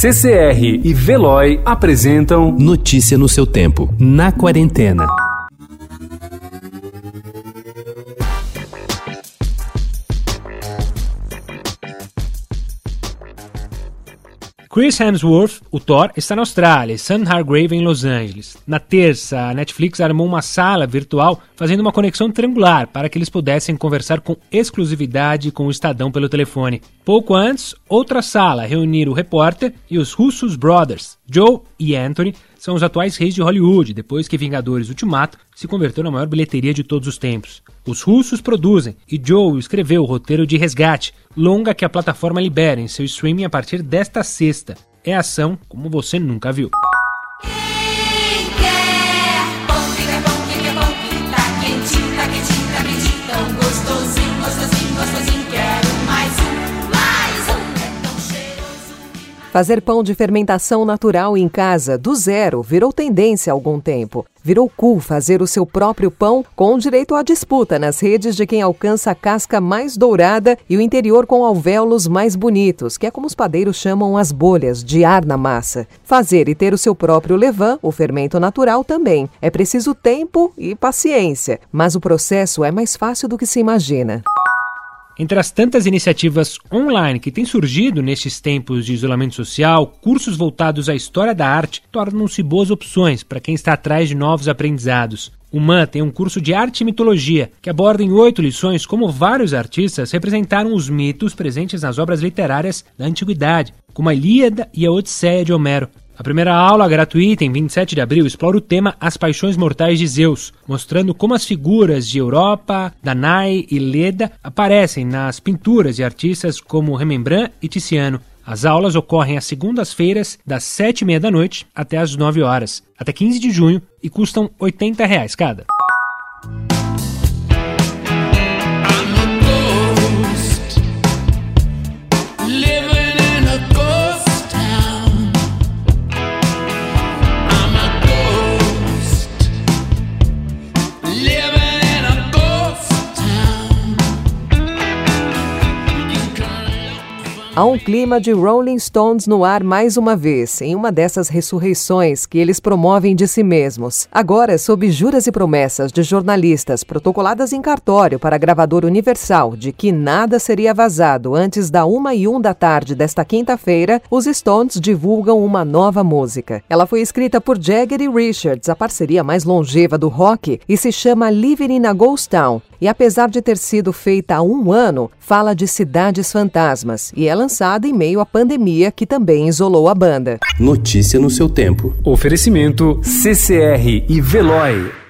CCR e Veloy apresentam Notícia no seu tempo, na quarentena. Chris Hemsworth, o Thor, está na Austrália e Sam Hargrave em Los Angeles. Na terça, a Netflix armou uma sala virtual fazendo uma conexão triangular para que eles pudessem conversar com exclusividade com o Estadão pelo telefone. Pouco antes, outra sala reuniu o repórter e os Russos Brothers. Joe e Anthony são os atuais reis de Hollywood, depois que Vingadores Ultimato se converteu na maior bilheteria de todos os tempos. Os russos produzem e Joe escreveu o roteiro de Resgate, longa que a plataforma libera em seu streaming a partir desta sexta. É ação como você nunca viu. Fazer pão de fermentação natural em casa, do zero, virou tendência há algum tempo. Virou cool fazer o seu próprio pão com direito à disputa nas redes de quem alcança a casca mais dourada e o interior com alvéolos mais bonitos, que é como os padeiros chamam as bolhas de ar na massa. Fazer e ter o seu próprio levain, o fermento natural, também. É preciso tempo e paciência, mas o processo é mais fácil do que se imagina. Entre as tantas iniciativas online que têm surgido nestes tempos de isolamento social, cursos voltados à história da arte tornam-se boas opções para quem está atrás de novos aprendizados. O MAN tem um curso de arte e mitologia que aborda em oito lições como vários artistas representaram os mitos presentes nas obras literárias da antiguidade, como a Ilíada e a Odisseia de Homero. A primeira aula, gratuita, em 27 de abril, explora o tema As Paixões Mortais de Zeus, mostrando como as figuras de Europa, Danae e Leda aparecem nas pinturas de artistas como Rembrandt e Tiziano. As aulas ocorrem às segundas-feiras, das sete e meia da noite até às nove horas, até 15 de junho, e custam 80 reais cada. Há um clima de Rolling Stones no ar mais uma vez, em uma dessas ressurreições que eles promovem de si mesmos. Agora, sob juras e promessas de jornalistas protocoladas em cartório para a gravadora Universal de que nada seria vazado antes da uma e um da tarde desta quinta-feira, os Stones divulgam uma nova música. Ela foi escrita por Jagger e Richards, a parceria mais longeva do rock, e se chama Living in a Ghost Town. E apesar de ter sido feita há um ano, fala de cidades fantasmas e é lançada em meio à pandemia que também isolou a banda. Notícia no seu tempo. Oferecimento CCR e Veloy.